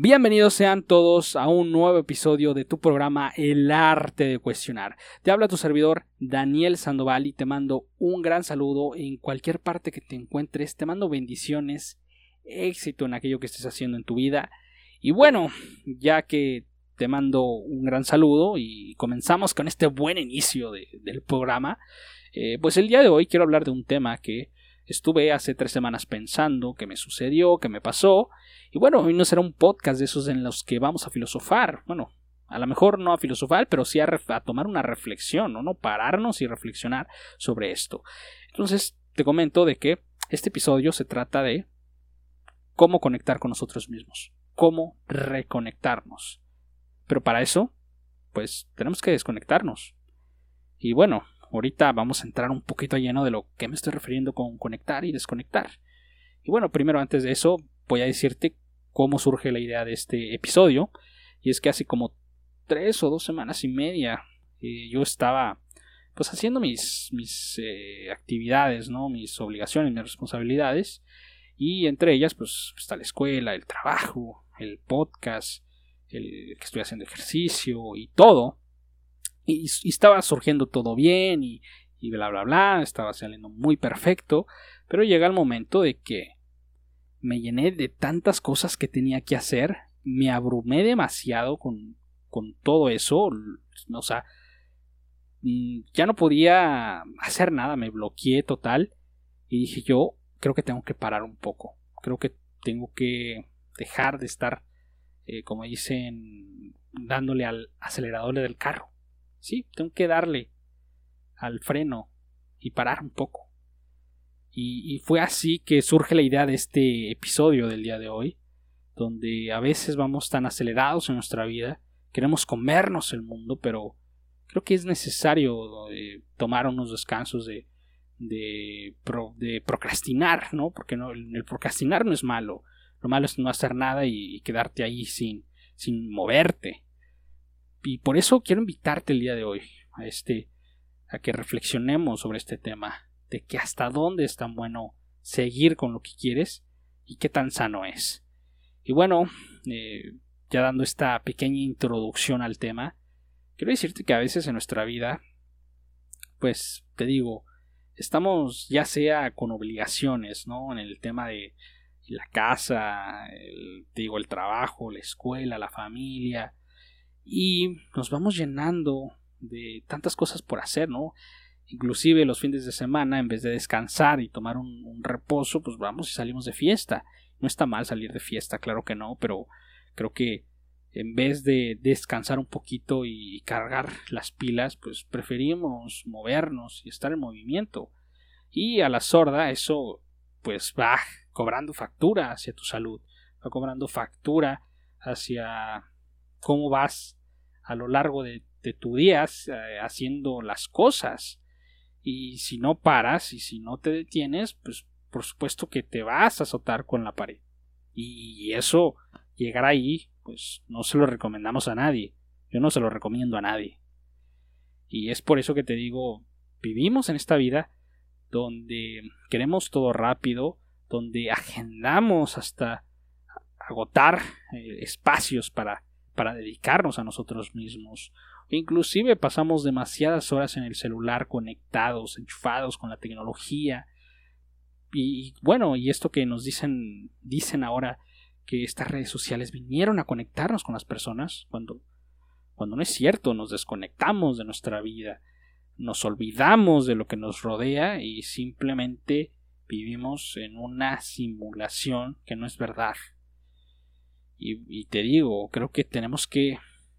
Bienvenidos sean todos a un nuevo episodio de tu programa El arte de cuestionar. Te habla tu servidor Daniel Sandoval y te mando un gran saludo en cualquier parte que te encuentres. Te mando bendiciones, éxito en aquello que estés haciendo en tu vida. Y bueno, ya que te mando un gran saludo y comenzamos con este buen inicio del programa, eh, pues el día de hoy quiero hablar de un tema que estuve hace tres semanas pensando, que me sucedió, que me pasó y bueno, hoy no será un podcast de esos en los que vamos a filosofar. Bueno, a lo mejor no a filosofar, pero sí a, tomar una reflexión, ¿no? ¿no? Pararnos y reflexionar sobre esto. Entonces, te comento de que este episodio se trata de cómo conectar con nosotros mismos, cómo reconectarnos. Pero para eso, pues tenemos que desconectarnos. Y bueno, ahorita vamos a entrar un poquito lleno de lo que me estoy refiriendo con conectar y desconectar. Y bueno, primero antes de eso, voy a decirte cómo surge la idea de este episodio. Y es que hace como tres o dos semanas y media eh, yo estaba pues haciendo mis, mis eh, actividades, ¿no? mis obligaciones, mis responsabilidades. Y entre ellas pues está la escuela, el trabajo, el podcast, el que estoy haciendo ejercicio y todo. Y, estaba surgiendo todo bien y, y bla bla bla, estaba saliendo muy perfecto. Pero llega el momento de que me llené de tantas cosas que tenía que hacer, me abrumé demasiado con, con todo eso, o sea, mm, ya no podía hacer nada, me bloqueé total y dije yo creo que tengo que parar un poco, creo que tengo que dejar de estar, eh, como dicen, dándole al acelerador del carro, sí, tengo que darle al freno y parar un poco. Y, fue así que surge la idea de este episodio del día de hoy, donde a veces vamos tan acelerados en nuestra vida, queremos comernos el mundo, pero creo que es necesario eh, tomar unos descansos de, de, procrastinar, ¿no? Porque no, el procrastinar no es malo, lo malo es no hacer nada y, quedarte ahí sin, sin moverte. Y por eso quiero invitarte el día de hoy a este a que reflexionemos sobre este tema de que hasta dónde es tan bueno seguir con lo que quieres y qué tan sano es. Y bueno, eh, ya dando esta pequeña introducción al tema, quiero decirte que a veces en nuestra vida, pues te digo, estamos ya sea con obligaciones, ¿no? En el tema de la casa, te digo, el trabajo, la escuela, la familia, y nos vamos llenando de tantas cosas por hacer, ¿no? Inclusive los fines de semana, en vez de descansar y tomar un, reposo, pues vamos y salimos de fiesta. No está mal salir de fiesta, claro que no, pero creo que en vez de descansar un poquito y cargar las pilas, pues preferimos movernos y estar en movimiento. Y a la sorda eso pues va cobrando factura hacia tu salud, va cobrando factura hacia cómo vas a lo largo de, tu día eh, haciendo las cosas. Y si no paras y si no te detienes, pues por supuesto que te vas a azotar con la pared. Y eso, llegar ahí, pues no se lo recomendamos a nadie. Yo no se lo recomiendo a nadie. Y es por eso que te digo, vivimos en esta vida donde queremos todo rápido, donde agendamos hasta agotar eh, espacios para, para dedicarnos a nosotros mismos, Inclusive pasamos demasiadas horas en el celular conectados, enchufados con la tecnología. Y, bueno, y esto que nos dicen, dicen ahora que estas redes sociales vinieron a conectarnos con las personas, cuando, cuando no es cierto, nos desconectamos de nuestra vida, nos olvidamos de lo que nos rodea y simplemente vivimos en una simulación que no es verdad. Y te digo, creo que tenemos que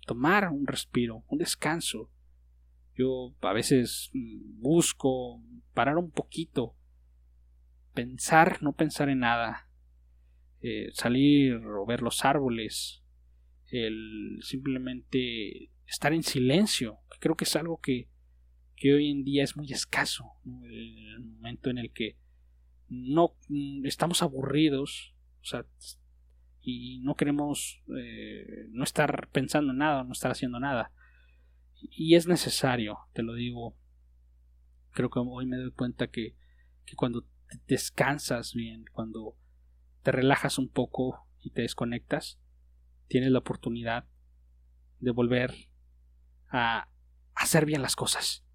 tomar un respiro, un descanso. Yo a veces mm, busco parar un poquito, pensar, no pensar en nada, eh, salir o ver los árboles, el simplemente estar en silencio, creo que es algo que, que hoy en día es muy escaso, el momento en el que no mm, estamos aburridos, o sea, y no queremos eh, no estar pensando en nada, no estar haciendo nada. Y es necesario, te lo digo. Creo que hoy me doy cuenta que, que cuando descansas bien, cuando te relajas un poco y te desconectas, tienes la oportunidad de volver a hacer bien las cosas.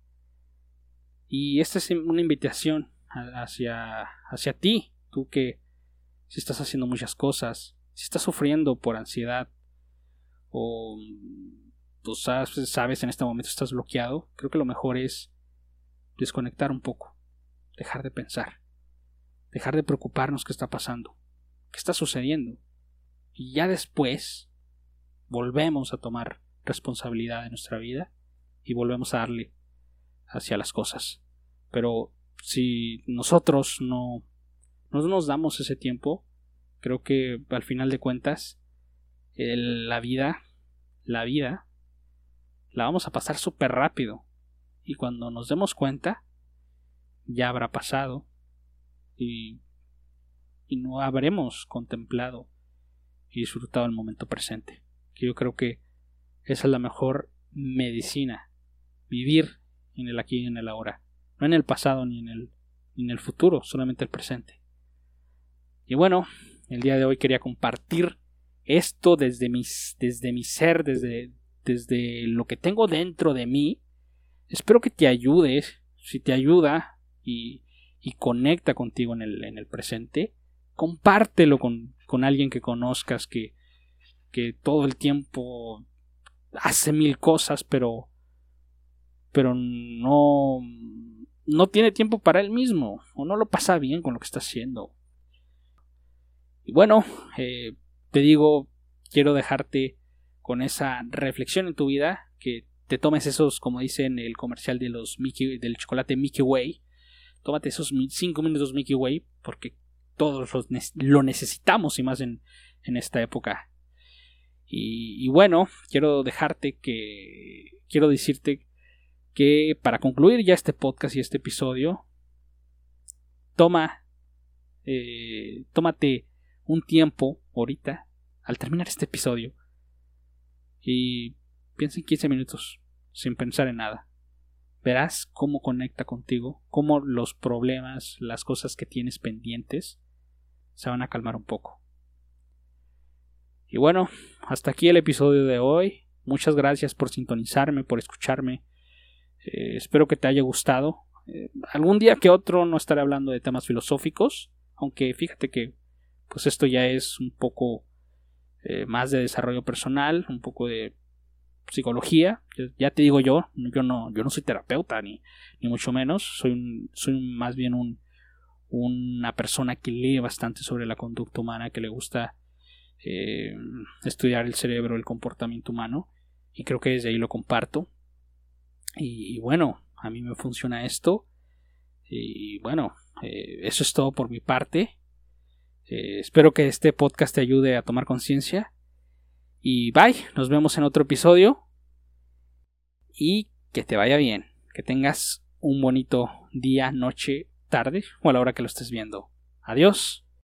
Y esta es una invitación hacia, hacia ti, tú que si estás haciendo muchas cosas, si estás sufriendo por ansiedad o tú sabes, sabes en este momento estás bloqueado, creo que lo mejor es desconectar un poco, dejar de pensar, dejar de preocuparnos qué está pasando, qué está sucediendo. Y ya después volvemos a tomar responsabilidad de nuestra vida y volvemos a darle hacia las cosas. Pero si nosotros no, no nos damos ese tiempo, creo que al final de cuentas la vida, la vida, la vamos a pasar súper rápido. Y cuando nos demos cuenta, ya habrá pasado y, y no habremos contemplado y disfrutado el momento presente. Que yo creo que esa es la mejor medicina. Vivir en el aquí y en el ahora. No en el pasado ni en el, ni en el futuro, solamente el presente. Y bueno, el día de hoy quería compartir esto desde, mis, desde mi ser, desde, desde lo que tengo dentro de mí. Espero que te ayude, si te ayuda y, y conecta contigo en el, en el presente, compártelo con, con alguien que conozcas que, que todo el tiempo hace mil cosas, pero pero no no tiene tiempo para él mismo o no lo pasa bien con lo que está haciendo. Y bueno, eh, te digo, quiero dejarte con esa reflexión en tu vida, que te tomes esos, como dicen el comercial de los Mickey, del chocolate Mickey Way, tómate esos 5 minutos Mickey Way, porque todos lo necesitamos y más en, en esta época y, bueno, quiero dejarte que. Quiero decirte que para concluir ya este podcast y este episodio, toma. Eh, tómate un tiempo ahorita, al terminar este episodio, y piensa en 15 minutos, sin pensar en nada. Verás cómo conecta contigo, cómo los problemas, las cosas que tienes pendientes, se van a calmar un poco. Y bueno, hasta aquí el episodio de hoy. Muchas gracias por sintonizarme, por escucharme. Eh, espero que te haya gustado. Eh, algún día que otro no estaré hablando de temas filosóficos, aunque fíjate que pues esto ya es un poco eh, más de desarrollo personal, un poco de psicología. Ya te digo yo, yo no, yo no soy terapeuta ni, ni mucho menos. Soy, soy más bien un, una persona que lee bastante sobre la conducta humana, que le gusta eh, estudiar el cerebro, el comportamiento humano, y creo que desde ahí lo comparto. Y, bueno, a mí me funciona esto. Y bueno, eh, eso es todo por mi parte. Eh, espero que este podcast te ayude a tomar conciencia. Y bye, nos vemos en otro episodio. Y que te vaya bien. Que tengas un bonito día, noche, tarde o a la hora que lo estés viendo. Adiós.